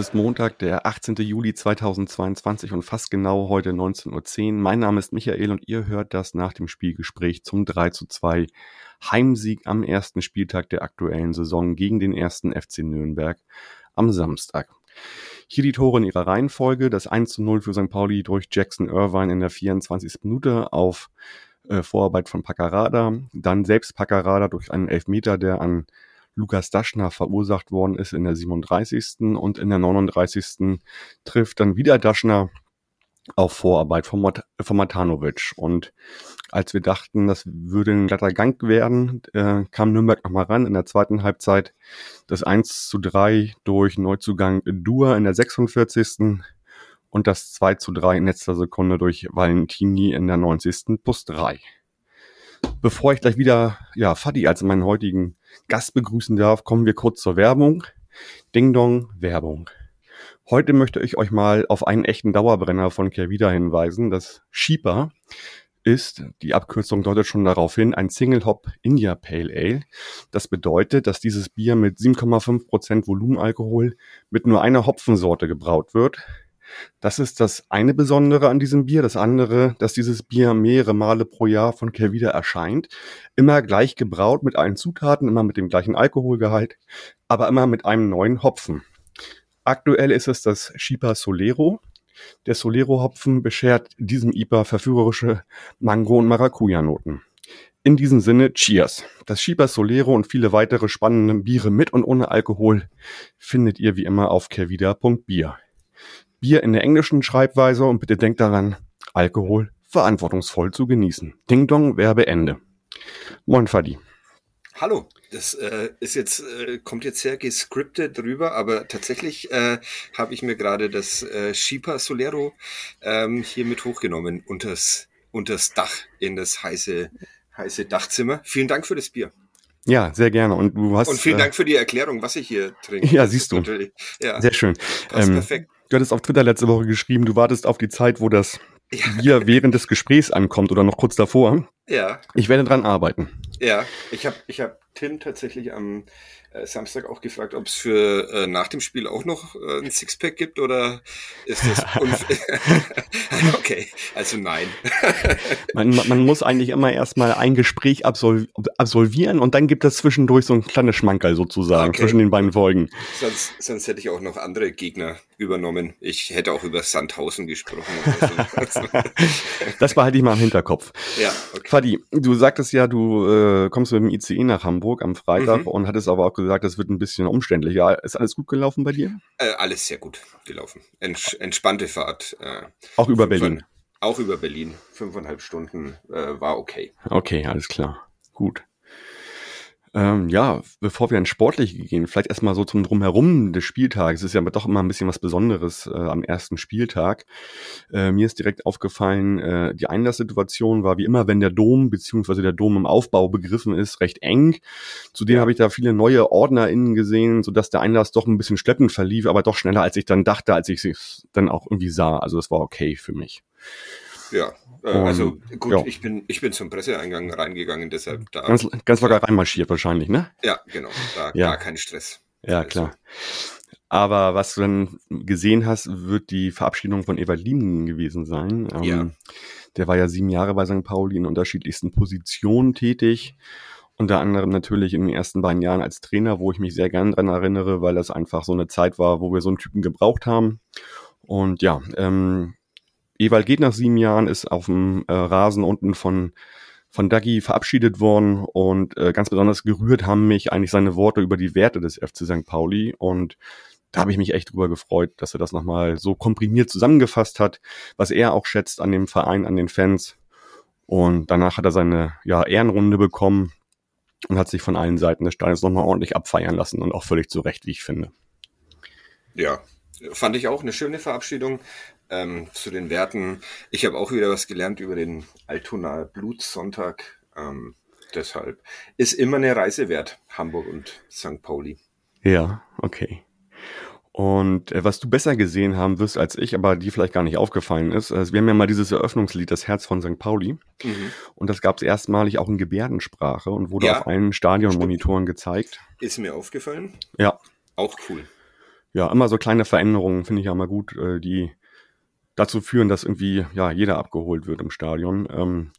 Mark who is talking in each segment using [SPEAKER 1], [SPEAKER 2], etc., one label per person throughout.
[SPEAKER 1] ist Montag, der 18. Juli 2022 und fast genau heute 19.10 Uhr. Mein Name ist Michael und ihr hört das nach dem Spielgespräch zum 3 zu 2 Heimsieg am ersten Spieltag der aktuellen Saison gegen den ersten FC Nürnberg am Samstag. Hier die Tore in ihrer Reihenfolge. Das 1 zu 0 für St. Pauli durch Jackson Irvine in der 24. Minute auf äh, Vorarbeit von Paccarada. Dann selbst Paccarada durch einen Elfmeter, der an Lukas Daschner verursacht worden ist in der 37. und in der 39. trifft dann wieder Daschner auf Vorarbeit von, Mat von Matanovic. Und als wir dachten, das würde ein glatter Gang werden, äh, kam Nürnberg nochmal ran in der zweiten Halbzeit. Das 1 zu 3 durch Neuzugang Dua in der 46. und das 2 zu 3 in letzter Sekunde durch Valentini in der 90. plus 3. Bevor ich gleich wieder ja, Fadi als meinen heutigen Gast begrüßen darf, kommen wir kurz zur Werbung. Ding Dong, Werbung. Heute möchte ich euch mal auf einen echten Dauerbrenner von Kervida hinweisen. Das Sheeper ist, die Abkürzung deutet schon darauf hin, ein Single Hop India Pale Ale. Das bedeutet, dass dieses Bier mit 7,5% Volumenalkohol mit nur einer Hopfensorte gebraut wird. Das ist das eine Besondere an diesem Bier. Das andere, dass dieses Bier mehrere Male pro Jahr von Kervida erscheint. Immer gleich gebraut mit allen Zutaten, immer mit dem gleichen Alkoholgehalt, aber immer mit einem neuen Hopfen. Aktuell ist es das Shipa Solero. Der Solero-Hopfen beschert diesem IPA verführerische Mango- und Maracuja-Noten. In diesem Sinne, Cheers. Das Shiba Solero und viele weitere spannende Biere mit und ohne Alkohol findet ihr wie immer auf kervida.bier. Bier in der englischen Schreibweise und bitte denkt daran, Alkohol verantwortungsvoll zu genießen. Ding Dong, Werbeende. Moin Fadi.
[SPEAKER 2] Hallo, das äh, ist jetzt äh, kommt jetzt sehr gescriptet drüber, aber tatsächlich äh, habe ich mir gerade das äh, Shipa Solero ähm, hier mit hochgenommen unters unters Dach in das heiße heiße Dachzimmer. Vielen Dank für das Bier.
[SPEAKER 1] Ja, sehr gerne. Und du hast.
[SPEAKER 2] Und vielen äh, Dank für die Erklärung, was ich hier trinke.
[SPEAKER 1] Ja, siehst du.
[SPEAKER 2] Ja,
[SPEAKER 1] sehr schön.
[SPEAKER 2] Ähm, perfekt.
[SPEAKER 1] Du hattest auf Twitter letzte Woche geschrieben, du wartest auf die Zeit, wo das ja. Bier während des Gesprächs ankommt oder noch kurz davor.
[SPEAKER 2] Ja.
[SPEAKER 1] Ich werde dran arbeiten.
[SPEAKER 2] Ja, ich habe ich hab Tim tatsächlich am äh, Samstag auch gefragt, ob es für äh, nach dem Spiel auch noch äh, ein Sixpack gibt oder ist das Okay, also nein.
[SPEAKER 1] man, man muss eigentlich immer erstmal ein Gespräch absolv absolvieren und dann gibt es zwischendurch so ein kleines Schmankerl sozusagen okay. zwischen den beiden Folgen.
[SPEAKER 2] Sonst, sonst hätte ich auch noch andere Gegner übernommen. Ich hätte auch über Sandhausen gesprochen.
[SPEAKER 1] So. das behalte ich mal im Hinterkopf.
[SPEAKER 2] Ja, okay.
[SPEAKER 1] Fadi, du sagtest ja, du äh, kommst mit dem ICE nach Hamburg am Freitag mhm. und hattest aber auch gesagt, das wird ein bisschen umständlicher. Ist alles gut gelaufen bei dir?
[SPEAKER 2] Äh, alles sehr gut gelaufen. Ents entspannte Fahrt. Äh,
[SPEAKER 1] auch über Berlin?
[SPEAKER 2] Auch über Berlin. Fünfeinhalb Stunden äh, war okay.
[SPEAKER 1] Okay, alles klar. Gut. Ähm, ja, bevor wir ins Sportliche gehen, vielleicht erstmal so zum Drumherum des Spieltags. Es ist ja doch immer ein bisschen was Besonderes äh, am ersten Spieltag. Äh, mir ist direkt aufgefallen, äh, die Einlasssituation war wie immer, wenn der Dom beziehungsweise der Dom im Aufbau begriffen ist, recht eng. Zudem ja. habe ich da viele neue OrdnerInnen gesehen, sodass der Einlass doch ein bisschen schleppend verlief, aber doch schneller, als ich dann dachte, als ich es dann auch irgendwie sah. Also das war okay für mich.
[SPEAKER 2] Ja, äh, also gut, ja. ich bin ich bin zum Presseeingang reingegangen, deshalb da
[SPEAKER 1] ganz, ganz locker reinmarschiert wahrscheinlich, ne?
[SPEAKER 2] Ja, genau, da ja. gar kein Stress.
[SPEAKER 1] Ja, also. klar. Aber was du dann gesehen hast, wird die Verabschiedung von Lieben gewesen sein.
[SPEAKER 2] Ähm, ja.
[SPEAKER 1] Der war ja sieben Jahre bei St. Pauli in unterschiedlichsten Positionen tätig. Unter anderem natürlich in den ersten beiden Jahren als Trainer, wo ich mich sehr gern dran erinnere, weil das einfach so eine Zeit war, wo wir so einen Typen gebraucht haben. Und ja, ähm, Ewald geht nach sieben Jahren, ist auf dem äh, Rasen unten von von Dagi verabschiedet worden und äh, ganz besonders gerührt haben mich eigentlich seine Worte über die Werte des FC St. Pauli und da habe ich mich echt drüber gefreut, dass er das nochmal so komprimiert zusammengefasst hat, was er auch schätzt an dem Verein, an den Fans. Und danach hat er seine ja, Ehrenrunde bekommen und hat sich von allen Seiten des Stadions nochmal ordentlich abfeiern lassen und auch völlig zu Recht, wie ich finde.
[SPEAKER 2] Ja, fand ich auch eine schöne Verabschiedung ähm, zu den Werten. Ich habe auch wieder was gelernt über den Altonaer Blutsonntag. Ähm, deshalb ist immer eine Reise wert, Hamburg und St. Pauli.
[SPEAKER 1] Ja, okay. Und äh, was du besser gesehen haben wirst als ich, aber dir vielleicht gar nicht aufgefallen ist, also wir haben ja mal dieses Eröffnungslied, das Herz von St. Pauli.
[SPEAKER 2] Mhm.
[SPEAKER 1] Und das gab es erstmalig auch in Gebärdensprache und wurde
[SPEAKER 2] Ja.
[SPEAKER 1] auf allen Stadionmonitoren gezeigt.
[SPEAKER 2] Ist mir aufgefallen.
[SPEAKER 1] Ja,
[SPEAKER 2] Auch cool.
[SPEAKER 1] ja, immer so kleine Veränderungen finde ich ja immer gut, äh, die dazu führen, dass irgendwie ja jeder abgeholt wird im Stadion. Ähm,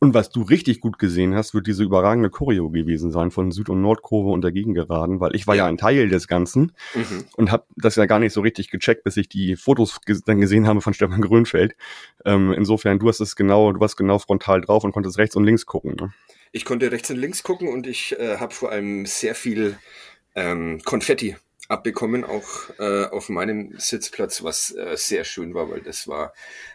[SPEAKER 1] und was du richtig gut gesehen hast, wird diese überragende Choreo gewesen sein von Süd- und Nordkurve und dagegen geraden, weil ich war ja, ein Teil des Ganzen
[SPEAKER 2] Mhm.
[SPEAKER 1] und habe das ja gar nicht so richtig gecheckt, bis ich die Fotos ges dann gesehen habe von Stefan Grönfeld. Ähm, insofern, du hast es genau, du warst genau frontal drauf und konntest rechts und links gucken. Ne?
[SPEAKER 2] Ich konnte rechts und links gucken und ich äh, habe vor allem sehr viel ähm, Konfetti abbekommen, auch äh, auf meinem Sitzplatz, was äh, sehr schön war, weil das war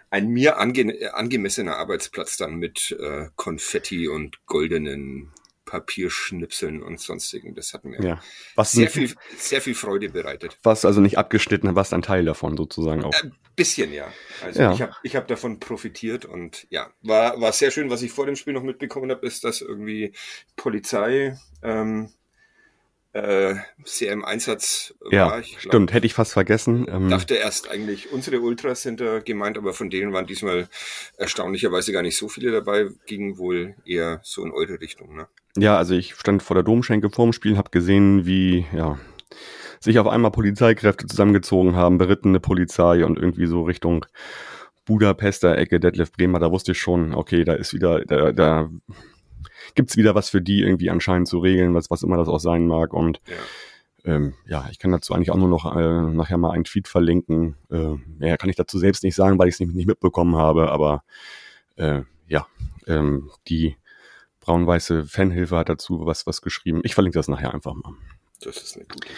[SPEAKER 2] ein mir ange äh, angemessener Arbeitsplatz dann mit äh, Konfetti und goldenen Papierschnipseln und sonstigen. Das hat mir
[SPEAKER 1] Ja. Was,
[SPEAKER 2] sehr viel, sehr viel Freude bereitet.
[SPEAKER 1] was also nicht abgeschnitten, warst ein Teil davon sozusagen auch.
[SPEAKER 2] Ein bisschen, ja. Also
[SPEAKER 1] Ja.
[SPEAKER 2] ich habe ich hab davon profitiert und ja, war, war sehr schön. Was ich vor dem Spiel noch mitbekommen habe, ist, dass irgendwie Polizei ähm, äh, sehr im Einsatz
[SPEAKER 1] Ja,
[SPEAKER 2] war. Ich glaub,
[SPEAKER 1] stimmt, hätte ich fast vergessen. Ähm,
[SPEAKER 2] dachte erst eigentlich, unsere Ultras sind da gemeint, aber von denen waren diesmal erstaunlicherweise gar nicht so viele dabei, ging wohl eher so in eure Richtung. Ne?
[SPEAKER 1] Ja, also ich stand vor der Domschenke vorm Spiel, habe gesehen, wie ja sich auf einmal Polizeikräfte zusammengezogen haben, berittene Polizei und irgendwie so Richtung Budapester Ecke, Detlef Bremer, da wusste ich schon, okay, da ist wieder, da, da gibt's wieder was für die irgendwie anscheinend zu regeln, was, was immer das auch sein mag. Und
[SPEAKER 2] Ja.
[SPEAKER 1] ähm, ja, ich kann dazu eigentlich auch nur noch äh, nachher mal einen Tweet verlinken. Äh, mehr kann ich dazu selbst nicht sagen, weil ich es nicht, nicht mitbekommen habe, aber äh, ja, ähm, die braun-weiße Fanhilfe hat dazu was, was geschrieben. Ich verlinke das nachher einfach mal.
[SPEAKER 2] Das ist eine gute Idee.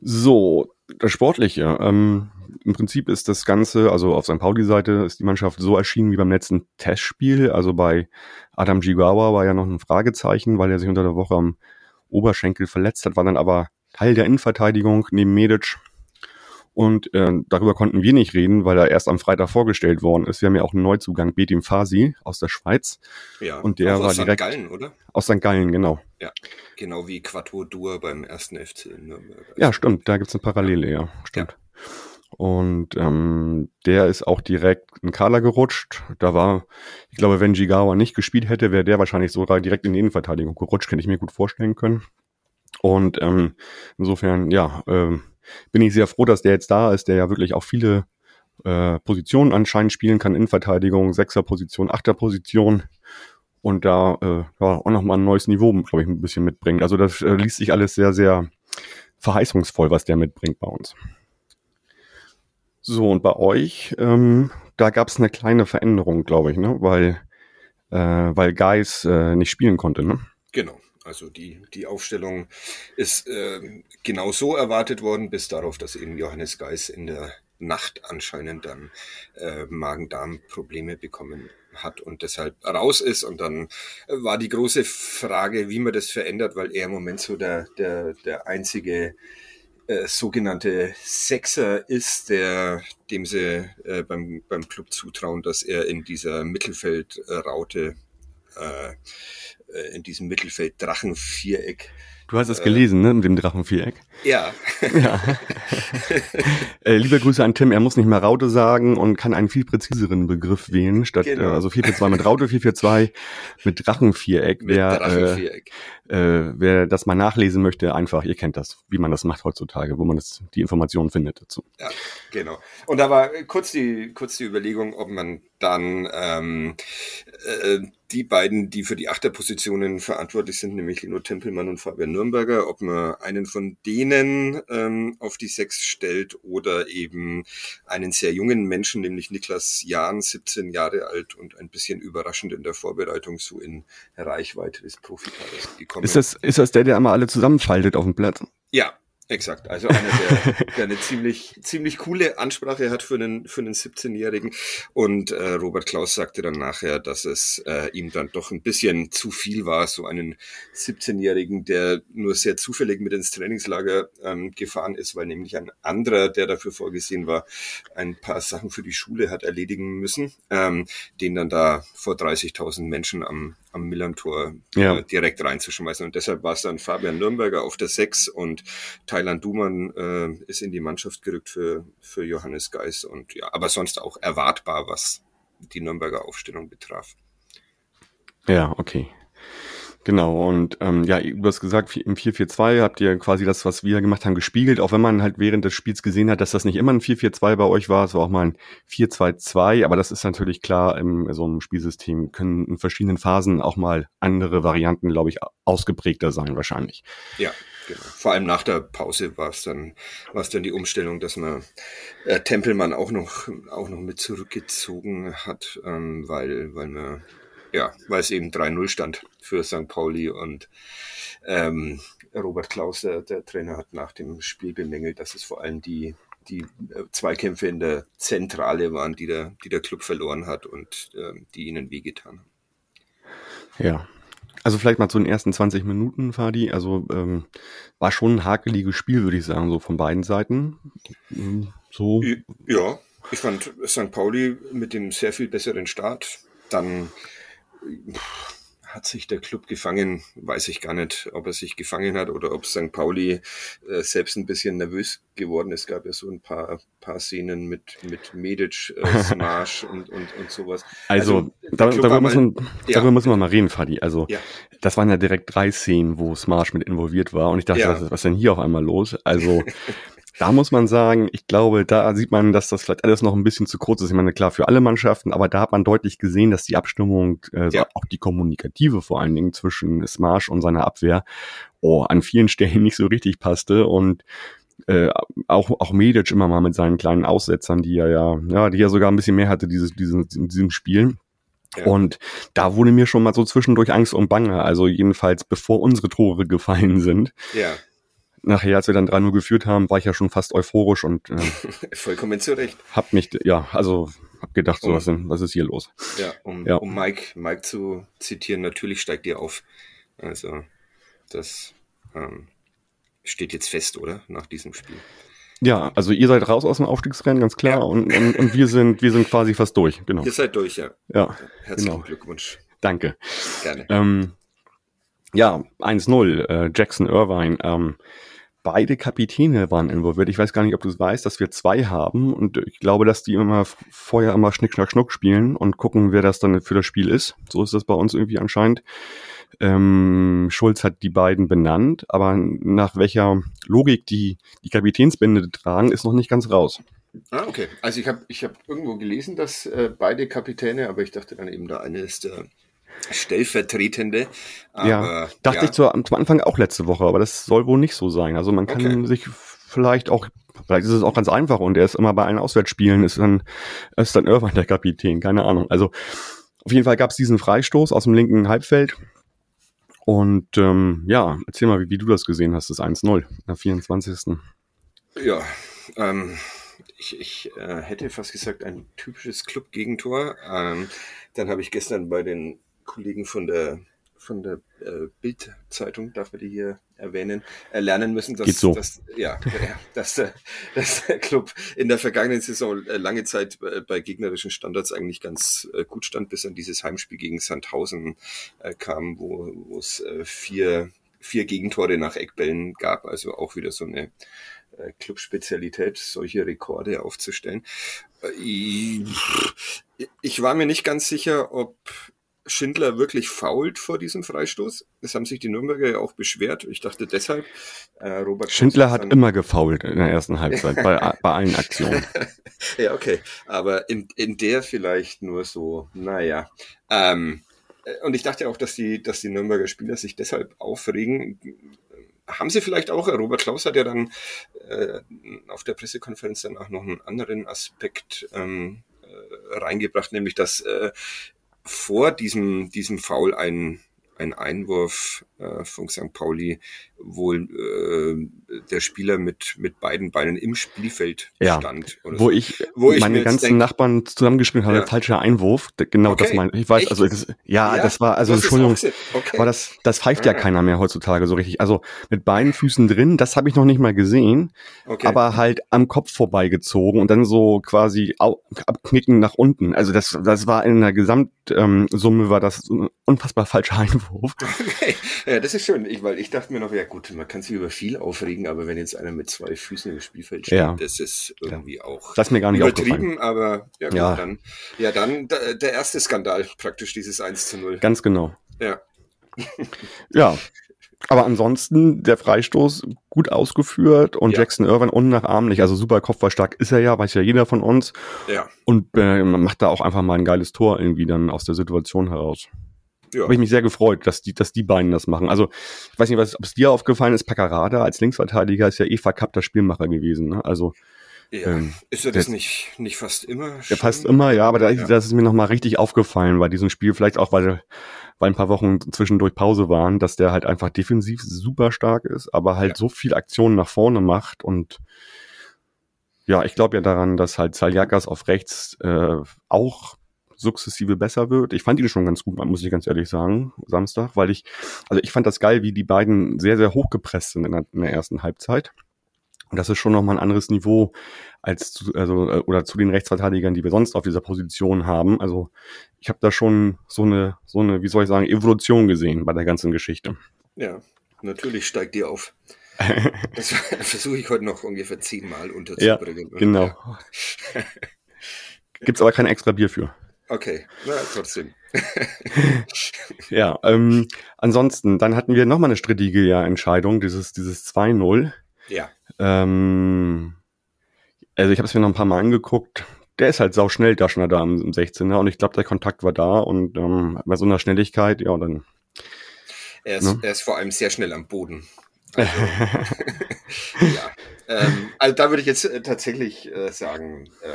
[SPEAKER 1] So, das Sportliche. Ähm, Im Prinzip ist das Ganze, also auf St. Pauli-Seite ist die Mannschaft so erschienen wie beim letzten Testspiel. Also bei Adam Gigawa war ja noch ein Fragezeichen, weil er sich unter der Woche am Oberschenkel verletzt hat, war dann aber Teil der Innenverteidigung neben Medic. Und äh, darüber konnten wir nicht reden, weil er erst am Freitag vorgestellt worden ist. Wir haben ja auch einen Neuzugang, Betim Fasi aus der Schweiz,
[SPEAKER 2] Ja,
[SPEAKER 1] Und der war
[SPEAKER 2] aus St.
[SPEAKER 1] direkt-
[SPEAKER 2] Gallen, oder?
[SPEAKER 1] aus St. Gallen, genau.
[SPEAKER 2] Genau wie Quattro Dur beim ersten FC Nürnberg.
[SPEAKER 1] Ja, stimmt, da gibt's eine Parallele, ja, stimmt. Und ähm, der ist auch direkt in Kader gerutscht. Da war, ich glaube, wenn Jigawa nicht gespielt hätte, wäre der wahrscheinlich sogar direkt in die Innenverteidigung gerutscht, hätte ich mir gut vorstellen können. Und ähm, insofern, ja, ähm, bin ich sehr froh, dass der jetzt da ist, der ja wirklich auch viele äh, Positionen anscheinend spielen kann, Innenverteidigung, Sechserposition, Achterposition und da äh, ja, auch nochmal ein neues Niveau, glaube ich, ein bisschen mitbringt. Also das äh, liest sich alles sehr, sehr verheißungsvoll, was der mitbringt bei uns. So, und bei euch, ähm, da gab es eine kleine Veränderung, glaube ich, ne? Weil, äh, weil Geis äh, nicht spielen konnte, ne?
[SPEAKER 2] Genau. Also die, die Aufstellung ist äh, genau so erwartet worden, bis darauf, dass eben Johannes Geis in der Nacht anscheinend dann äh, Magen-Darm-Probleme bekommen hat und deshalb raus ist. Und dann war die große Frage, wie man das verändert, weil er im Moment so der, der, der einzige äh, sogenannte Sechser ist, der dem sie äh, beim, beim Club zutrauen, dass er in dieser Mittelfeldraute äh, äh, in diesem Mittelfeld-Drachenviereck.
[SPEAKER 1] Du hast es
[SPEAKER 2] Äh.
[SPEAKER 1] gelesen, ne? Mit dem Drachenviereck.
[SPEAKER 2] Ja,
[SPEAKER 1] Ja. äh, liebe Grüße an Tim, er muss nicht mehr Raute sagen und kann einen viel präziseren Begriff wählen, statt
[SPEAKER 2] Genau.
[SPEAKER 1] äh, also 442 mit Raute, 442 mit Drachenviereck.
[SPEAKER 2] mit
[SPEAKER 1] Wer, äh,
[SPEAKER 2] Drachenviereck.
[SPEAKER 1] äh, wer das mal nachlesen möchte, einfach, ihr kennt das, wie man das macht heutzutage, wo man das, die Informationen findet dazu.
[SPEAKER 2] Ja, genau. Und da war kurz die, kurz die Überlegung, ob man dann ähm, äh, die beiden, die für die Achterpositionen verantwortlich sind, nämlich Lino Tempelmann und Fabian Nürnberger, ob man einen von denen ähm, auf die Sechs stellt oder eben einen sehr jungen Menschen, nämlich Niklas Jahn, 17 Jahre alt und ein bisschen überraschend in der Vorbereitung so in Reichweite des Profikaders gekommen.
[SPEAKER 1] Ist das, ist das der, der immer alle zusammenfaltet auf dem Platz?
[SPEAKER 2] Ja, exakt. Also einer, der, der eine ziemlich, ziemlich coole Ansprache hat für einen, für einen 17-Jährigen. Und äh, Robert Klaus sagte dann nachher, dass es äh, ihm dann doch ein bisschen zu viel war, so einen 17-Jährigen, der nur sehr zufällig mit ins Trainingslager ähm, gefahren ist, weil nämlich ein anderer, der dafür vorgesehen war, ein paar Sachen für die Schule hat erledigen müssen, ähm, den dann da vor 30.000 Menschen am am Millantor ja. äh, direkt reinzuschmeißen. Und deshalb war es dann Fabian Nürnberger auf der 6 und Thailand Dumann äh, ist in die Mannschaft gerückt für, für Johannes Geis. Und ja, aber sonst auch erwartbar, was die Nürnberger Aufstellung betraf.
[SPEAKER 1] Ja, okay. Genau, und ähm, ja, du hast gesagt, im 4-4-2 habt ihr quasi das, was wir gemacht haben, gespiegelt, auch wenn man halt während des Spiels gesehen hat, dass das nicht immer ein 4-4-2 bei euch war, es war auch mal ein 4-2-2, aber das ist natürlich klar, im so einem Spielsystem können in verschiedenen Phasen auch mal andere Varianten, glaube ich, ausgeprägter sein wahrscheinlich.
[SPEAKER 2] Ja, genau. Vor allem nach der Pause war es dann, war es dann die Umstellung, dass man äh, Tempelmann auch noch, auch noch mit zurückgezogen hat, ähm, weil, weil man ja, weil es eben 3-0 stand für St. Pauli und ähm, Robert Klaus, der, der, Trainer, hat nach dem Spiel bemängelt, dass es vor allem die, die äh, Zweikämpfe in der Zentrale waren, die der, die der Club verloren hat und äh, die ihnen wehgetan haben.
[SPEAKER 1] Ja. Also vielleicht mal zu den ersten 20 Minuten, Fadi. Also ähm, war schon ein hakeliges Spiel, würde ich sagen, so von beiden Seiten.
[SPEAKER 2] So. Ja, ich fand St. Pauli mit dem sehr viel besseren Start dann hat sich der Club gefangen, weiß ich gar nicht, ob er sich gefangen hat oder ob St. Pauli äh, selbst ein bisschen nervös geworden ist. Es gab ja so ein paar, paar Szenen mit, mit Medic, äh, Smash und, und, und sowas.
[SPEAKER 1] Also, also da, darüber, muss man, ja. darüber müssen wir mal reden, Fadi. Also, ja. das waren ja direkt drei Szenen, wo Smash mit involviert war und ich dachte, ja. was, was ist denn hier auf einmal los? Also, Da muss man sagen, ich glaube, da sieht man, dass das vielleicht alles noch ein bisschen zu kurz ist. Ich meine, klar, für alle Mannschaften, aber da hat man deutlich gesehen, dass die Abstimmung, äh, ja. auch die kommunikative vor allen Dingen zwischen Smash und seiner Abwehr, oh, an vielen Stellen nicht so richtig passte und äh, auch, auch Medic immer mal mit seinen kleinen Aussetzern, die er ja, ja, die er sogar ein bisschen mehr hatte, dieses, diesen, in diesem Spiel. Ja. Und da wurde mir schon mal so zwischendurch Angst und Bange. Also jedenfalls bevor unsere Tore gefallen sind.
[SPEAKER 2] Ja
[SPEAKER 1] nachher, als wir dann 3-0 geführt haben, war ich ja schon fast euphorisch und äh,
[SPEAKER 2] vollkommen zurecht.
[SPEAKER 1] Hab mich, ja, also hab gedacht, so, um, was, denn, was ist hier los?
[SPEAKER 2] Ja, um, ja. um Mike, Mike zu zitieren, natürlich steigt ihr auf. Also das ähm, steht jetzt fest, oder? Nach diesem Spiel.
[SPEAKER 1] Ja, also ihr seid raus aus dem Aufstiegsrennen, ganz klar. Ja. Und, und, und wir sind, wir sind quasi fast durch, genau.
[SPEAKER 2] Ihr seid durch, ja.
[SPEAKER 1] Ja.
[SPEAKER 2] Herzlichen genau. Glückwunsch.
[SPEAKER 1] Danke.
[SPEAKER 2] Gerne.
[SPEAKER 1] Ähm, ja, 1-0, äh, Jackson Irvine. Ähm, beide Kapitäne waren involviert. Ich weiß gar nicht, ob du es weißt, dass wir zwei haben und ich glaube, dass die immer vorher immer Schnick, Schnack, Schnuck spielen und gucken, wer das dann für das Spiel ist. So ist das bei uns irgendwie anscheinend. Ähm, Schulz hat die beiden benannt, aber nach welcher Logik die die Kapitänsbände tragen, ist noch nicht ganz raus.
[SPEAKER 2] Ah, okay. Also ich habe ich hab irgendwo gelesen, dass äh, beide Kapitäne, aber ich dachte dann eben, der eine ist der Stellvertretende.
[SPEAKER 1] Aber, ja, dachte ja. ich zu, zum Anfang auch letzte Woche, aber das soll wohl nicht so sein. Also man kann okay. sich vielleicht auch, vielleicht ist es auch ganz einfach und er ist immer bei allen Auswärtsspielen, ist dann, ist dann Irvine der Kapitän, keine Ahnung. Also auf jeden Fall gab es diesen Freistoß aus dem linken Halbfeld. Und ähm, ja, erzähl mal, wie, wie du das gesehen hast, das 1-0 nach 24.
[SPEAKER 2] Ja, ähm, ich, ich äh, hätte fast gesagt, ein typisches Club-Gegentor. Ähm, dann habe ich gestern bei den Kollegen von der von der äh, Bild-Zeitung, darf man die hier erwähnen, erlernen müssen, dass,
[SPEAKER 1] so.
[SPEAKER 2] dass, ja, dass, der, dass der Club in der vergangenen Saison äh, lange Zeit bei gegnerischen Standards eigentlich ganz äh, gut stand, bis an dieses Heimspiel gegen Sandhausen äh, kam, wo, wo es äh, vier, vier Gegentore nach Eckbällen gab, also auch wieder so eine äh, Club-Spezialität, solche Rekorde aufzustellen. Äh, ich war mir nicht ganz sicher, ob Schindler wirklich fault vor diesem Freistoß. Das haben sich die Nürnberger ja auch beschwert. Ich dachte deshalb,
[SPEAKER 1] äh, Robert Schindler hat immer gefault in der ersten Halbzeit bei, bei allen Aktionen.
[SPEAKER 2] ja, okay. Aber in, in der vielleicht nur so, naja. Ähm, äh, und ich dachte auch, dass die, dass die Nürnberger Spieler sich deshalb aufregen. Haben sie vielleicht auch, Robert Klaus hat ja dann äh, auf der Pressekonferenz danach noch einen anderen Aspekt ähm, äh, reingebracht, nämlich dass äh, vor diesem, diesem Foul ein, ein Einwurf äh, von St. Pauli, wo äh, der Spieler mit, mit beiden Beinen im Spielfeld
[SPEAKER 1] ja,
[SPEAKER 2] stand.
[SPEAKER 1] wo, so. ich, wo ich meine ganzen denk, Nachbarn zusammengeschrieben habe, ja. falscher Einwurf. Genau okay. das meine ich. weiß, Echt? also das, ja, ja, das war, also Entschuldigung, okay. aber das, das pfeift ja ah. keiner mehr heutzutage so richtig. Also mit beiden Füßen drin, das habe ich noch nicht mal gesehen, okay. aber halt am Kopf vorbeigezogen und dann so quasi abknicken nach unten. Also das, das war in der Gesamtsumme ähm, war das ein unfassbar falscher Einwurf.
[SPEAKER 2] Okay. Ja, das ist schön, ich, weil ich dachte mir noch, ja gut, man kann sich über viel aufregen, aber wenn jetzt einer mit zwei Füßen im Spielfeld steht, ja. das ist irgendwie ja. auch
[SPEAKER 1] das ist mir gar nicht
[SPEAKER 2] übertrieben, aber ja, gut, ja. dann, ja, dann der, der erste Skandal praktisch, dieses 1 zu 0.
[SPEAKER 1] Ganz genau.
[SPEAKER 2] Ja.
[SPEAKER 1] ja, aber ansonsten der Freistoß gut ausgeführt und ja. Jackson Irvine unnachahmlich, also super kopfballstark ist er ja, weiß ja jeder von uns.
[SPEAKER 2] Ja.
[SPEAKER 1] Und äh, macht da auch einfach mal ein geiles Tor irgendwie dann aus der Situation heraus. Ja. Habe ich mich sehr gefreut, dass die, dass die beiden das machen. Also, ich weiß nicht, was, ob es dir aufgefallen ist, Paccarada als Linksverteidiger ist ja eh verkappter Spielmacher gewesen. Ne? Also,
[SPEAKER 2] ja, ähm, ist er das der, nicht, nicht fast immer?
[SPEAKER 1] Ja, fast immer, ja, aber da, ja. das ist mir nochmal richtig aufgefallen bei diesem Spiel, vielleicht auch, weil weil ein paar Wochen zwischendurch Pause waren, dass der halt einfach defensiv super stark ist, aber halt ja. so viel Aktionen nach vorne macht und ja, ich glaube ja daran, dass halt Saliakas auf rechts äh, auch sukzessive besser wird. Ich fand ihn schon ganz gut, muss ich ganz ehrlich sagen, Samstag, weil ich, also ich fand das geil, wie die beiden sehr, sehr hochgepresst sind in der, in der ersten Halbzeit. Und das ist schon nochmal ein anderes Niveau als zu, also, äh, oder zu den Rechtsverteidigern, die wir sonst auf dieser Position haben. Also ich habe da schon so eine, so eine, wie soll ich sagen, Evolution gesehen bei der ganzen Geschichte.
[SPEAKER 2] Ja, natürlich steigt die auf. Das versuche ich heute noch ungefähr zehnmal unterzubringen.
[SPEAKER 1] Ja, genau. Gibt's aber kein extra Bier für.
[SPEAKER 2] Okay, na, trotzdem.
[SPEAKER 1] ja, ähm, ansonsten, dann hatten wir nochmal eine strittige ja, Entscheidung, dieses, dieses 2-0.
[SPEAKER 2] Ja.
[SPEAKER 1] Ähm, also ich habe es mir noch ein paar Mal angeguckt. Der ist halt sau schnell, Daschner da am 16er und ich glaube, der Kontakt war da und ähm, bei so einer Schnelligkeit, ja, dann.
[SPEAKER 2] Er ist, ne? er ist vor allem sehr schnell am Boden. Also, ja. Ähm, also da würde ich jetzt äh, tatsächlich äh, sagen, äh,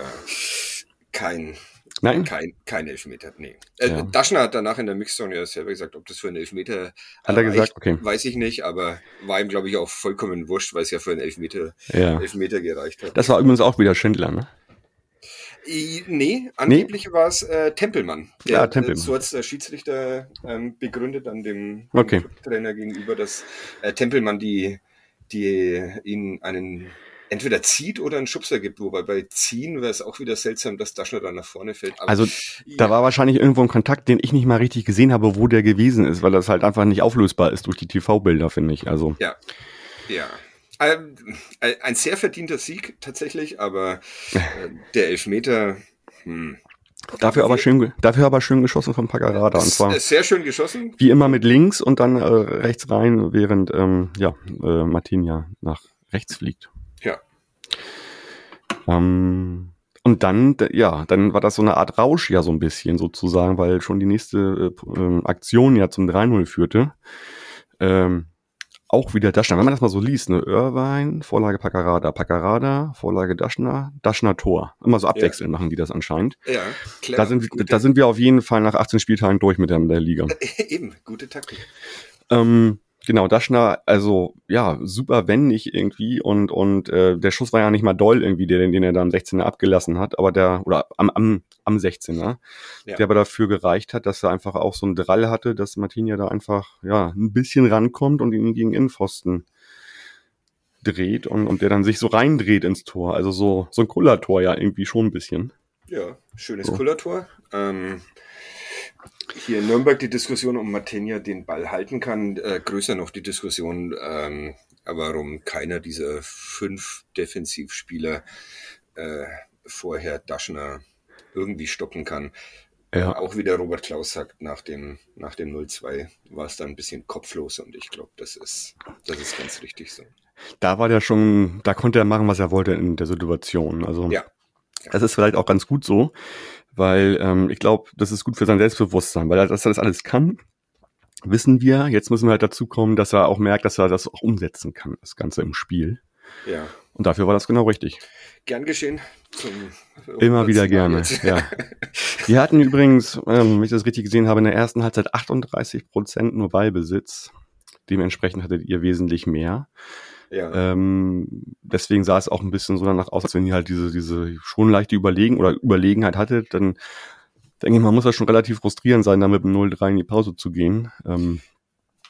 [SPEAKER 2] kein
[SPEAKER 1] Nein?
[SPEAKER 2] Kein, kein Elfmeter, nee. Äh, ja. Daschner hat danach in der Mixzone ja selber gesagt, ob das für einen Elfmeter
[SPEAKER 1] hat er gesagt, okay.
[SPEAKER 2] weiß ich nicht, aber war ihm, glaube ich, auch vollkommen wurscht, weil es ja für einen Elfmeter, ja. Elfmeter gereicht hat.
[SPEAKER 1] Das war übrigens auch wieder Schindler, ne?
[SPEAKER 2] nee, angeblich nee? war es äh, Tempelmann.
[SPEAKER 1] Der, ja, Tempelmann.
[SPEAKER 2] So hat es der Schiedsrichter ähm, begründet an dem,
[SPEAKER 1] okay.
[SPEAKER 2] Trainer gegenüber, dass äh, Tempelmann die, die ihn einen entweder zieht oder einen Schubser gibt, wobei bei ziehen wäre es auch wieder seltsam, dass Daschner dann nach vorne fällt.
[SPEAKER 1] Aber, also ja. da war wahrscheinlich irgendwo ein Kontakt, den ich nicht mal richtig gesehen habe, wo der gewesen ist, weil das halt einfach nicht auflösbar ist durch die TV-Bilder, finde ich. Also
[SPEAKER 2] ja, ja. Ähm, ein sehr verdienter Sieg tatsächlich, aber äh, der Elfmeter. Hm.
[SPEAKER 1] Dafür aber schön, dafür aber schön geschossen von Paccarada. Und zwar
[SPEAKER 2] sehr schön geschossen.
[SPEAKER 1] Wie immer mit links und dann äh, rechts rein, während ähm, ja äh, Martin ja nach rechts fliegt. Ähm, und dann, ja, dann war das so eine Art Rausch ja so ein bisschen sozusagen, weil schon die nächste äh, ähm, Aktion ja zum 3-0 führte. Ähm, auch wieder Daschner. Wenn man das mal so liest, ne, Irvine, Vorlage Paccarada, Paccarada, Vorlage Daschner, Daschner Tor. Immer so abwechselnd ja. machen die das anscheinend.
[SPEAKER 2] Ja,
[SPEAKER 1] klar. Da sind, da sind wir auf jeden Fall nach 18 Spieltagen durch mit der, mit der Liga.
[SPEAKER 2] Eben, gute Taktik.
[SPEAKER 1] Ähm, Genau, Daschner, also ja, super wendig irgendwie und und äh, der Schuss war ja nicht mal doll irgendwie, den, den er da am 16er abgelassen hat, aber der, oder am, am, am 16er, ja. der aber dafür gereicht hat, dass er einfach auch so ein Drall hatte, dass Martinia da einfach ja ein bisschen rankommt und ihn gegen Innenpfosten dreht und, und der dann sich so reindreht ins Tor. Also so, so ein Kullertor ja irgendwie schon ein bisschen.
[SPEAKER 2] Ja, schönes so. Kullertor. Ähm, hier in Nürnberg die Diskussion um Martinia den Ball halten kann, äh, größer noch die Diskussion, ähm, warum keiner dieser fünf Defensivspieler äh, vorher Daschner irgendwie stoppen kann. Ja. Auch wie der Robert Klaus sagt, nach dem, nach dem 0-2 war es dann ein bisschen kopflos und ich glaube, das ist, das ist ganz richtig so.
[SPEAKER 1] Da war der schon, da konnte er machen, was er wollte in der Situation. Also
[SPEAKER 2] ja.
[SPEAKER 1] das ist vielleicht auch ganz gut so weil ähm, ich glaube, das ist gut für sein Selbstbewusstsein, weil er, dass er das alles kann, wissen wir. Jetzt müssen wir halt dazu kommen, dass er auch merkt, dass er das auch umsetzen kann, das Ganze im Spiel.
[SPEAKER 2] Ja.
[SPEAKER 1] Und dafür war das genau richtig.
[SPEAKER 2] Gern geschehen.
[SPEAKER 1] Zum, Immer wieder gerne, ja. Die hatten übrigens, ähm, wenn ich das richtig gesehen habe, in der ersten Halbzeit 38 Prozent nur Ballbesitz. Dementsprechend hattet ihr wesentlich mehr. Ja. Ähm, deswegen sah es auch ein bisschen so danach aus, als wenn ihr halt diese, diese schon leichte Überlegen oder Überlegenheit hattet, dann denke ich, man muss das schon relativ frustrierend sein, da mit dem 0-3 in die Pause zu gehen. Ähm,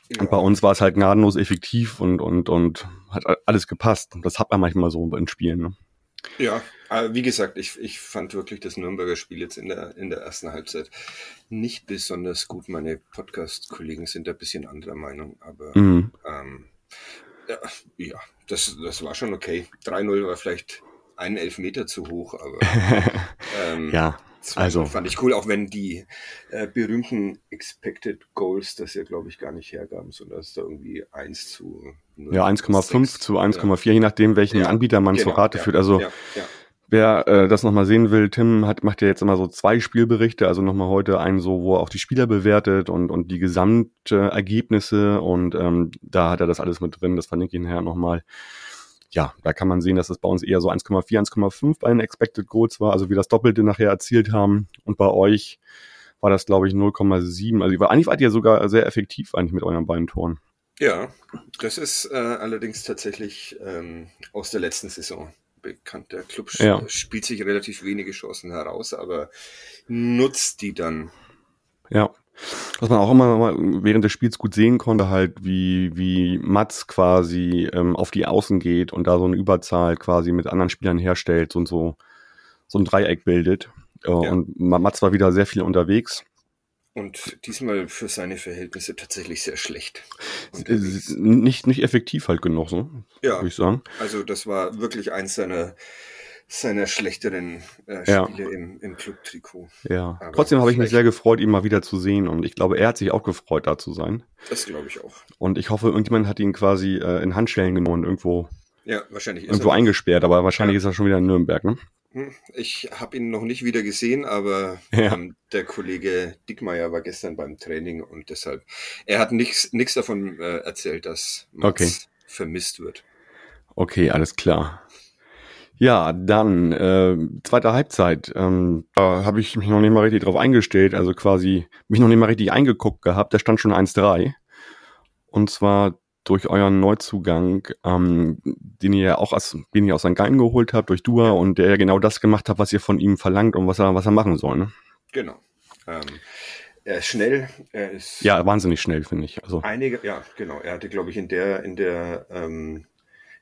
[SPEAKER 1] ja. Und bei uns war es halt gnadenlos effektiv und, und, und hat alles gepasst. Das hat man manchmal so in Spielen. Ne?
[SPEAKER 2] Ja, aber wie gesagt, ich, ich fand wirklich das Nürnberger Spiel jetzt in der, in der ersten Halbzeit nicht besonders gut. Meine Podcast-Kollegen sind da ein bisschen anderer Meinung, aber mhm. ähm, ja, ja, das, das war schon okay. 3-0 war vielleicht ein Elfmeter zu hoch, aber
[SPEAKER 1] ähm, ja. Also
[SPEAKER 2] fand ich cool, auch wenn die äh, berühmten Expected Goals das ja, glaube ich, gar nicht hergaben, sondern es da irgendwie 1 zu
[SPEAKER 1] 0, Ja, 1,5 zu 1,4, ja. je nachdem, welchen ja, Anbieter man genau, zur Rate ja, führt. Also wer äh, das nochmal sehen will, Tim hat, macht ja jetzt immer so zwei Spielberichte, also nochmal heute einen so, wo er auch die Spieler bewertet und, und die Gesamtergebnisse und ähm, da hat er das alles mit drin, das verlinke ich nachher nochmal ja, da kann man sehen, dass es bei uns eher so 1,4, 1,5 bei den Expected Goals war, also wir das Doppelte nachher erzielt haben. Und bei euch war das, glaube ich, 0,7. Also eigentlich wart ihr sogar sehr effektiv eigentlich mit euren beiden Toren.
[SPEAKER 2] Ja, das ist äh, allerdings tatsächlich ähm, aus der letzten Saison bekannt. Der Club ja. spielt sich relativ wenige Chancen heraus, aber nutzt die dann.
[SPEAKER 1] Ja, was man auch immer während des Spiels gut sehen konnte, halt wie, wie Mats quasi ähm, auf die Außen geht und da so eine Überzahl quasi mit anderen Spielern herstellt und so, so ein Dreieck bildet. Äh, ja. Und Mats war wieder sehr viel unterwegs.
[SPEAKER 2] Und diesmal für seine Verhältnisse tatsächlich sehr schlecht.
[SPEAKER 1] Nicht, nicht effektiv halt genug, so,
[SPEAKER 2] ja, würde ich sagen. Also das war wirklich eins seiner seiner schlechteren äh, Spiele ja. im, im Club-Trikot.
[SPEAKER 1] Ja, Aber trotzdem habe ich mich sehr gefreut, ihn mal wieder zu sehen und ich glaube, er hat sich auch gefreut, da zu sein.
[SPEAKER 2] Das glaube ich auch.
[SPEAKER 1] Und ich hoffe, irgendjemand hat ihn quasi äh, in Handschellen genommen und irgendwo,
[SPEAKER 2] ja, wahrscheinlich
[SPEAKER 1] irgendwo eingesperrt, aber wahrscheinlich ja. ist er schon wieder in Nürnberg, ne?
[SPEAKER 2] Hm, ich habe ihn noch nicht wieder gesehen, aber ja. ähm, der Kollege Dickmeier war gestern beim Training und deshalb, er hat nichts davon äh, erzählt, dass Mats okay. vermisst wird.
[SPEAKER 1] Okay, alles klar. Ja, dann äh, zweite Halbzeit. Ähm, da habe ich mich noch nicht mal richtig drauf eingestellt, also quasi mich noch nicht mal richtig eingeguckt gehabt. Da stand schon 1-3. Und zwar durch euren Neuzugang, ähm, den ihr ja auch aus, den ihr aus St. Gallen geholt habt, durch Dua und der ja genau das gemacht hat, was ihr von ihm verlangt und was er, was er machen soll. Ne?
[SPEAKER 2] Genau. Ähm, er ist schnell, er ist.
[SPEAKER 1] Ja, wahnsinnig schnell, finde ich. Also.
[SPEAKER 2] Einige, ja, genau. Er hatte, glaube ich, in der, in der, ähm,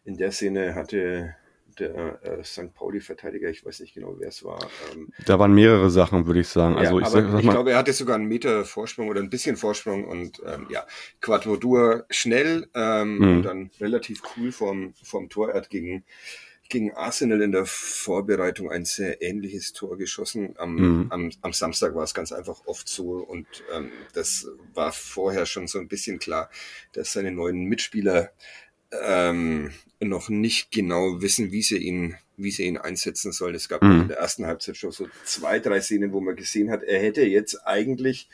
[SPEAKER 2] in der Szene hatte der äh, St. Pauli-Verteidiger, ich weiß nicht genau, wer es war. Ähm,
[SPEAKER 1] da waren mehrere Sachen, würde ich sagen. Also
[SPEAKER 2] ja,
[SPEAKER 1] ich, sag,
[SPEAKER 2] sag ich glaube, er hatte sogar einen Meter Vorsprung oder ein bisschen Vorsprung und ähm, ja, Quattro schnell ähm, mhm. und dann relativ cool vom, vom Tor. Er hat gegen, gegen Arsenal in der Vorbereitung ein sehr ähnliches Tor geschossen. Am, mhm. am, am Samstag war es ganz einfach oft so und ähm, das war vorher schon so ein bisschen klar, dass seine neuen Mitspieler ähm, noch nicht genau wissen, wie sie ihn, wie sie ihn einsetzen sollen. Es gab mhm. in der ersten Halbzeit schon so zwei, drei Szenen, wo man gesehen hat, er hätte jetzt eigentlich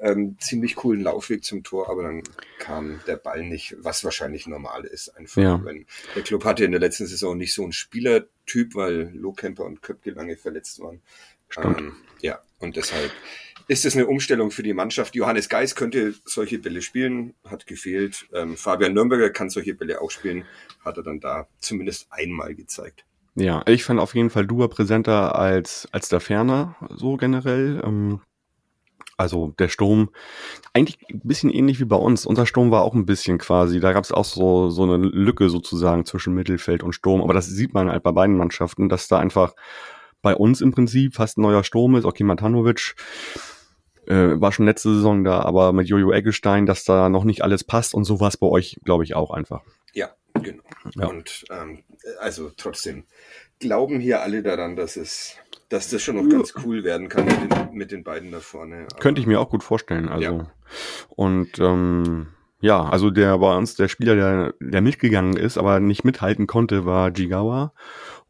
[SPEAKER 2] ähm, ziemlich coolen Laufweg zum Tor, aber dann kam der Ball nicht, was wahrscheinlich normal ist. Einfach, ja. wenn der Club hatte in der letzten Saison nicht so einen Spielertyp, weil Lohkemper und Köpke lange verletzt waren. Ähm, ja, und deshalb ist es eine Umstellung für die Mannschaft. Johannes Geis könnte solche Bälle spielen, hat gefehlt. Ähm, Fabian Nürnberger kann solche Bälle auch spielen, hat er dann da zumindest einmal gezeigt.
[SPEAKER 1] Ja, ich fand auf jeden Fall Dua präsenter als, als der Ferner, so generell. Ähm, also der Sturm, eigentlich ein bisschen ähnlich wie bei uns. Unser Sturm war auch ein bisschen quasi, da gab es auch so, so eine Lücke sozusagen zwischen Mittelfeld und Sturm. Aber das sieht man halt bei beiden Mannschaften, dass da einfach bei uns im Prinzip fast ein neuer Sturm ist. Okay, Matanovic äh, war schon letzte Saison da, aber mit Jojo Eggestein, dass da noch nicht alles passt und so war es bei euch, glaube ich, auch einfach.
[SPEAKER 2] Ja, genau. Ja. Und ähm, also trotzdem glauben hier alle daran, dass es, dass das schon noch ganz cool werden kann mit den, mit den beiden da vorne.
[SPEAKER 1] Aber Könnte ich mir auch gut vorstellen. Also ja. und ähm, ja, also der bei uns der Spieler, der, der mitgegangen ist, aber nicht mithalten konnte, war Jigawa.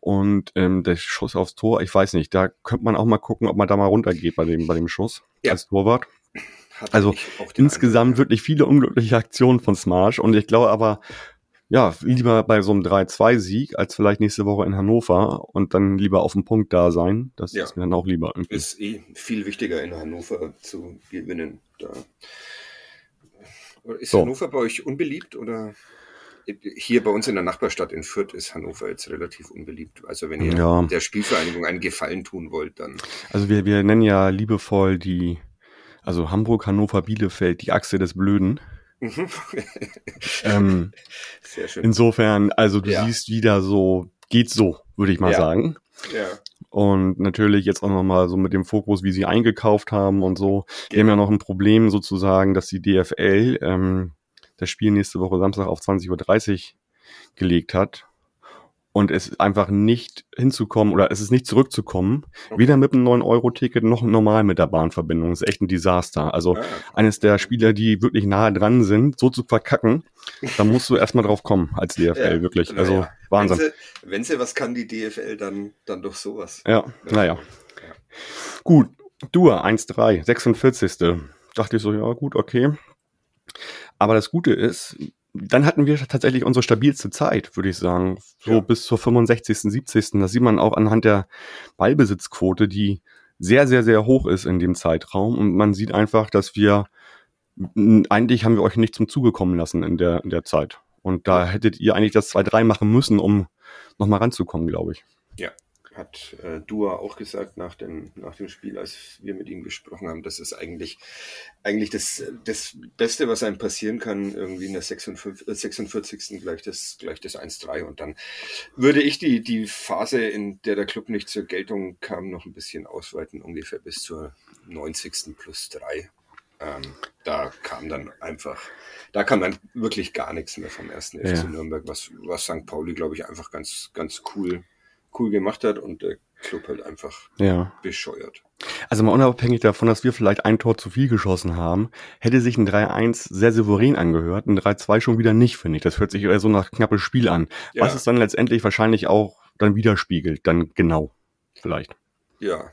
[SPEAKER 1] Und ähm, der Schuss aufs Tor, ich weiß nicht, da könnte man auch mal gucken, ob man da mal runtergeht bei dem, bei dem Schuss ja. als Torwart. Hat also insgesamt wirklich viele unglückliche Aktionen von Smash und ich glaube aber, ja, lieber bei so einem 3-2-Sieg als vielleicht nächste Woche in Hannover und dann lieber auf dem Punkt da sein. Das
[SPEAKER 2] Ja.
[SPEAKER 1] ist mir dann auch lieber. Irgendwie.
[SPEAKER 2] Ist eh viel wichtiger in Hannover zu gewinnen. Da. Ist
[SPEAKER 1] So.
[SPEAKER 2] Hannover bei euch unbeliebt oder? Hier bei uns in der Nachbarstadt in Fürth ist Hannover jetzt relativ unbeliebt. Also wenn ihr
[SPEAKER 1] Ja.
[SPEAKER 2] der Spielvereinigung einen Gefallen tun wollt, dann
[SPEAKER 1] Also wir, wir nennen ja liebevoll die, also Hamburg, Hannover, Bielefeld, die Achse des Blöden. Ähm,
[SPEAKER 2] sehr schön.
[SPEAKER 1] insofern, also du
[SPEAKER 2] Ja.
[SPEAKER 1] siehst wieder so, geht so, würde ich mal
[SPEAKER 2] Ja.
[SPEAKER 1] sagen.
[SPEAKER 2] ja,
[SPEAKER 1] Und natürlich jetzt auch nochmal so mit dem Fokus, wie sie eingekauft haben und so. Die
[SPEAKER 2] Genau.
[SPEAKER 1] haben ja noch ein Problem sozusagen, dass die DFL ähm, das Spiel nächste Woche Samstag auf 20.30 Uhr gelegt hat. Und es ist einfach nicht hinzukommen oder es ist nicht zurückzukommen, weder mit einem 9-Euro-Ticket noch normal mit der Bahnverbindung. Das ist echt ein Desaster. Also
[SPEAKER 2] Ah,
[SPEAKER 1] eines der Spieler, die wirklich nahe dran sind, so zu verkacken, da musst du erstmal drauf kommen als DFL,
[SPEAKER 2] Ja,
[SPEAKER 1] wirklich. Also
[SPEAKER 2] ja.
[SPEAKER 1] Wahnsinn.
[SPEAKER 2] Wenn sie, wenn sie was kann, die DFL, dann, dann doch sowas.
[SPEAKER 1] Ja, naja. Gut, Dur 1-3, 46. Dachte ich so, ja gut, okay. Aber das Gute ist, dann hatten wir tatsächlich unsere stabilste Zeit, würde ich sagen. So
[SPEAKER 2] Ja.
[SPEAKER 1] bis zur 65., 70. Das sieht man auch anhand der Ballbesitzquote, die sehr, sehr, sehr hoch ist in dem Zeitraum. Und man sieht einfach, dass wir, eigentlich haben wir euch nicht zum Zuge kommen lassen in der, in der Zeit. Und da hättet ihr eigentlich das 2-3 machen müssen, um nochmal ranzukommen, glaube ich.
[SPEAKER 2] Hat äh, Dua auch gesagt nach dem, nach dem Spiel, als wir mit ihm gesprochen haben, das ist eigentlich, eigentlich das, das Beste, was einem passieren kann, irgendwie in der 46, äh, 46. gleich das, gleich das 1-3. Und dann würde ich die, die Phase, in der der Club nicht zur Geltung kam, noch ein bisschen ausweiten, ungefähr bis zur 90. plus 3. Ähm, da kam dann einfach, da kam dann wirklich gar nichts mehr vom ersten FC
[SPEAKER 1] Ja.
[SPEAKER 2] Nürnberg, was, was St. Pauli, glaube ich, einfach ganz, ganz cool, cool gemacht hat und der Club halt einfach
[SPEAKER 1] Ja.
[SPEAKER 2] bescheuert.
[SPEAKER 1] Also mal unabhängig davon, dass wir vielleicht ein Tor zu viel geschossen haben, hätte sich ein 3-1 sehr souverän angehört, ein 3-2 schon wieder nicht, finde ich. Das hört sich eher so nach knappes Spiel an.
[SPEAKER 2] Ja.
[SPEAKER 1] Was es dann letztendlich wahrscheinlich auch dann widerspiegelt, dann genau. Vielleicht.
[SPEAKER 2] Ja.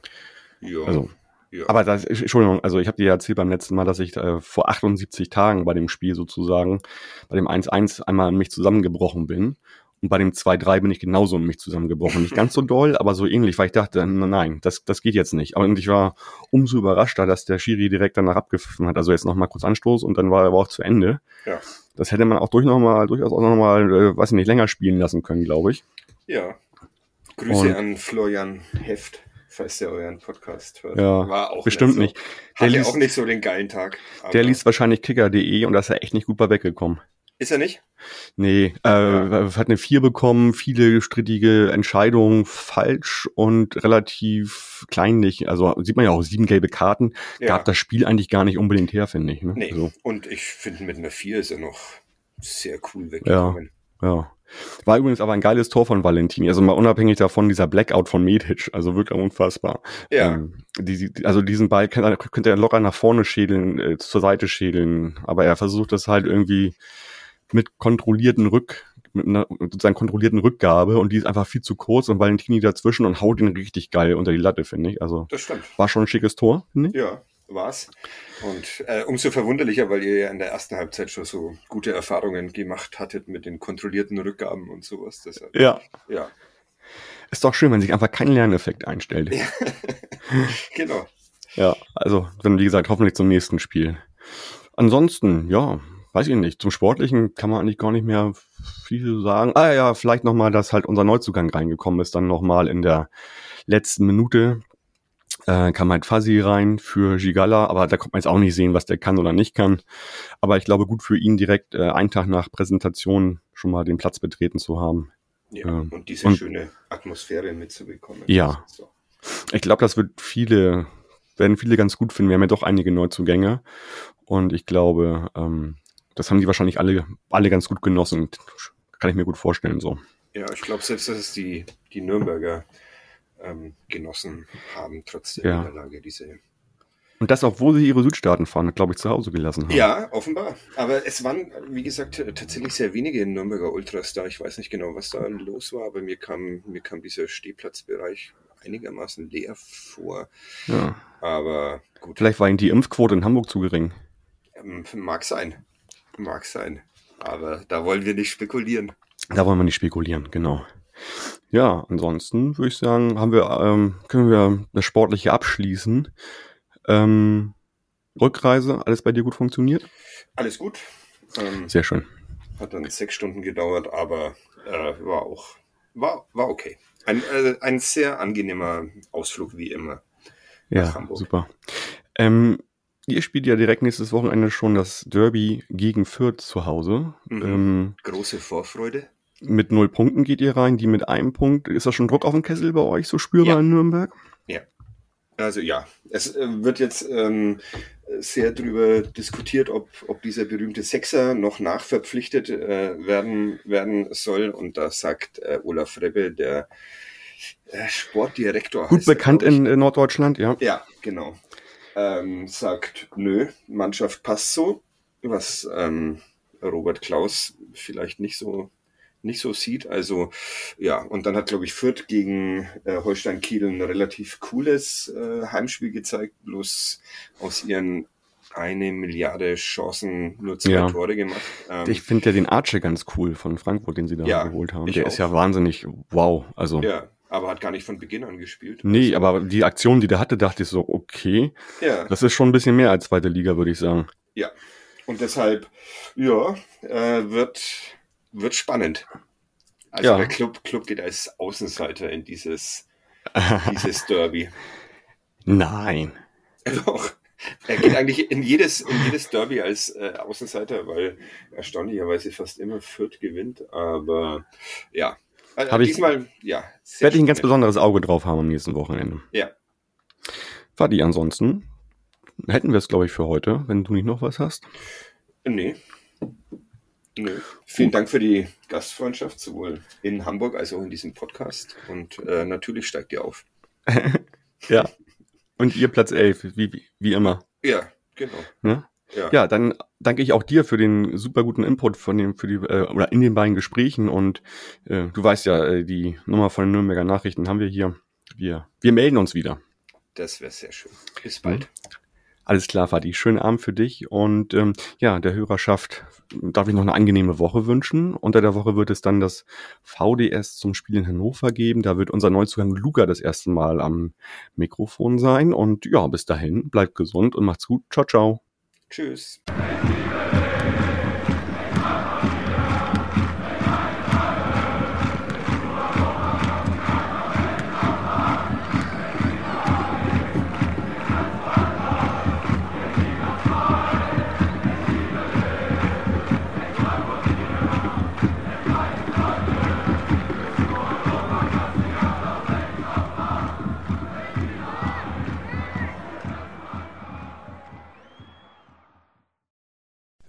[SPEAKER 2] Ja.
[SPEAKER 1] Also,
[SPEAKER 2] ja.
[SPEAKER 1] Aber das, Entschuldigung, also ich habe dir ja erzählt beim letzten Mal, dass ich äh, vor 78 Tagen bei dem Spiel sozusagen, bei dem 1-1 einmal in mich zusammengebrochen bin. Und bei dem 2-3 bin ich genauso in mich zusammengebrochen. Nicht ganz so doll, aber so ähnlich, weil ich dachte, nein, das, das geht jetzt nicht. Und ich war umso überraschter, dass der Schiri direkt danach abgepfiffen hat. Also jetzt nochmal kurz Anstoß und dann war er aber auch zu Ende.
[SPEAKER 2] Ja.
[SPEAKER 1] Das hätte man auch durch noch mal, durchaus auch nochmal, äh, weiß ich nicht, länger spielen lassen können, glaube ich.
[SPEAKER 2] ja. Grüße
[SPEAKER 1] Und-
[SPEAKER 2] an Florian Heft, falls der euren Podcast hört.
[SPEAKER 1] Ja,
[SPEAKER 2] War auch
[SPEAKER 1] bestimmt
[SPEAKER 2] nicht.
[SPEAKER 1] nicht.
[SPEAKER 2] So,
[SPEAKER 1] Der
[SPEAKER 2] hatte
[SPEAKER 1] liest-
[SPEAKER 2] auch nicht so den geilen Tag. aber-
[SPEAKER 1] Der liest wahrscheinlich kicker.de und da ist er echt nicht gut bei weggekommen.
[SPEAKER 2] Ist er nicht?
[SPEAKER 1] Nee, äh, hat eine 4 bekommen, viele strittige Entscheidungen falsch und relativ kleinlich. Also sieht man ja auch, sieben gelbe Karten.
[SPEAKER 2] Ja.
[SPEAKER 1] Gab das Spiel eigentlich gar nicht unbedingt her, finde ich. Ne?
[SPEAKER 2] Nee.
[SPEAKER 1] So,
[SPEAKER 2] Und ich finde, mit einer 4 ist er noch sehr cool weggekommen.
[SPEAKER 1] ja. War übrigens aber ein geiles Tor von Valentini. Also mal unabhängig davon, dieser Blackout von Medic. Also wirklich unfassbar.
[SPEAKER 2] Ja.
[SPEAKER 1] Ähm, die, also diesen Ball könnte er locker nach vorne schädeln, äh, zur Seite schädeln. Aber er versucht das halt irgendwie mit kontrollierten Rück, mit einer sozusagen kontrollierten Rückgabe und die ist einfach viel zu kurz und Valentini dazwischen und haut ihn richtig geil unter die Latte, finde ich. Also
[SPEAKER 2] Das stimmt.
[SPEAKER 1] war schon ein schickes Tor, finde ich.
[SPEAKER 2] Ja, war's. Und äh, umso verwunderlicher, weil ihr ja in der ersten Halbzeit schon so gute Erfahrungen gemacht hattet mit den kontrollierten Rückgaben und sowas. Deshalb,
[SPEAKER 1] Ja.
[SPEAKER 2] ja,
[SPEAKER 1] Ist doch schön, wenn sich einfach kein Lerneffekt einstellt. Ja,
[SPEAKER 2] genau.
[SPEAKER 1] also dann wie gesagt, hoffentlich zum nächsten Spiel. Ansonsten, ja, weiß ich nicht. Zum Sportlichen kann man eigentlich gar nicht mehr viel sagen. Ah ja, vielleicht nochmal, dass halt unser Neuzugang reingekommen ist, dann nochmal in der letzten Minute. Äh, kam halt Fuzzy rein für Gigala, aber da kommt man jetzt auch nicht sehen, was der kann oder nicht kann. Aber ich glaube, gut für ihn direkt äh, einen Tag nach Präsentation schon mal den Platz betreten zu haben.
[SPEAKER 2] Ja,
[SPEAKER 1] Ja.
[SPEAKER 2] und diese
[SPEAKER 1] Und-
[SPEAKER 2] schöne Atmosphäre mitzubekommen.
[SPEAKER 1] Ja.
[SPEAKER 2] So.
[SPEAKER 1] Ich glaube, das wird viele, werden viele ganz gut finden. Wir haben ja doch einige Neuzugänge. Und ich glaube, ähm, das haben die wahrscheinlich alle, alle ganz gut genossen. Kann ich mir gut vorstellen, so.
[SPEAKER 2] Ja, ich glaube selbst, dass es die, die Nürnberger ähm, genossen haben, trotz der
[SPEAKER 1] Ja.
[SPEAKER 2] Niederlage, diese
[SPEAKER 1] Und das, obwohl sie ihre Südstaatenfahne, glaube ich, zu Hause gelassen haben.
[SPEAKER 2] Ja, offenbar. Aber es waren, wie gesagt, tatsächlich sehr wenige Nürnberger Ultras da. Ich weiß nicht genau, was da los war, aber mir kam, mir kam dieser Stehplatzbereich einigermaßen leer vor.
[SPEAKER 1] ja.
[SPEAKER 2] Aber gut,
[SPEAKER 1] Vielleicht war ihnen die Impfquote in Hamburg zu gering.
[SPEAKER 2] ähm, mag sein. Mag sein. Aber da wollen wir nicht spekulieren.
[SPEAKER 1] Da wollen wir nicht spekulieren, genau. Ja, ansonsten würde ich sagen, haben wir, ähm, können wir das Sportliche abschließen. Ähm, Rückreise, alles bei dir gut funktioniert?
[SPEAKER 2] Alles gut.
[SPEAKER 1] Ähm, Sehr schön.
[SPEAKER 2] Hat dann sechs Stunden gedauert, aber äh, war auch, war, war okay. Ein, äh, ein sehr angenehmer Ausflug wie immer.
[SPEAKER 1] Ja, super. Ähm, ihr spielt ja direkt nächstes Wochenende schon das Derby gegen Fürth zu Hause.
[SPEAKER 2] Mhm. Ähm, Große Vorfreude.
[SPEAKER 1] Mit null Punkten geht ihr rein, die mit einem Punkt. Ist da schon Druck auf dem Kessel bei euch so spürbar ja. in Nürnberg?
[SPEAKER 2] Ja. Also ja, es äh, wird jetzt ähm, sehr darüber diskutiert, ob, ob dieser berühmte Sechser noch nachverpflichtet äh, werden, werden soll. Und da sagt äh, Olaf Rebbe, der äh, Sportdirektor.
[SPEAKER 1] Gut bekannt in Norddeutschland, ja.
[SPEAKER 2] Ja, genau. Ähm, sagt, nö, Mannschaft passt so, was ähm, Robert Klaus vielleicht nicht so nicht so sieht. Also ja, und dann hat, glaube ich, Fürth gegen äh, Holstein Kiel ein relativ cooles äh, Heimspiel gezeigt, bloß aus ihren eine Milliarde Chancen nur zwei ja. Tore gemacht.
[SPEAKER 1] Ähm, ich finde ja den Archer ganz cool von Frankfurt, den sie da ja, geholt haben. Der auch. ist ja wahnsinnig wow. Also
[SPEAKER 2] ja, aber hat gar nicht von Beginn an gespielt.
[SPEAKER 1] Nee, also, aber die Aktion, die der hatte, dachte ich so, okay. Ja. Das ist schon ein bisschen mehr als zweite Liga, würde ich sagen.
[SPEAKER 2] Ja. Und deshalb, ja, äh, wird wird spannend. Also ja. der Club, Club geht als Außenseiter in dieses, dieses Derby.
[SPEAKER 1] Nein.
[SPEAKER 2] Doch. Er geht eigentlich in jedes, in jedes Derby als äh, Außenseiter, weil erstaunlicherweise fast immer Fürth gewinnt. Aber ja,
[SPEAKER 1] also Hab diesmal, ich, ja. Werde ich ein ganz besonderes Auge drauf haben am nächsten Wochenende.
[SPEAKER 2] Ja.
[SPEAKER 1] Fadi, ansonsten hätten wir es, glaube ich, für heute, wenn du nicht noch was hast.
[SPEAKER 2] Nee. Nö. Vielen Dank für die Gastfreundschaft, sowohl in Hamburg als auch in diesem Podcast. Und äh, natürlich steigt ihr auf.
[SPEAKER 1] ja. Und ihr Platz 11, wie, wie immer.
[SPEAKER 2] Ja, genau.
[SPEAKER 1] Ne? Ja. ja, dann danke ich auch dir für den super guten Input von dem, für die, äh, oder in den beiden Gesprächen. Und äh, du weißt ja, äh, die Nummer von den Nürnberger Nachrichten haben wir hier. Wir, wir melden uns wieder.
[SPEAKER 2] Das wäre sehr schön. Bis bald. Mhm.
[SPEAKER 1] Alles klar, Fadi. Schönen Abend für dich. Und ähm, ja, der Hörerschaft darf ich noch eine angenehme Woche wünschen. Unter der Woche wird es dann das VDS zum Spiel in Hannover geben. Da wird unser Neuzugang Luca das erste Mal am Mikrofon sein. Und ja, bis dahin, bleibt gesund und macht's gut. Ciao, ciao.
[SPEAKER 2] Tschüss.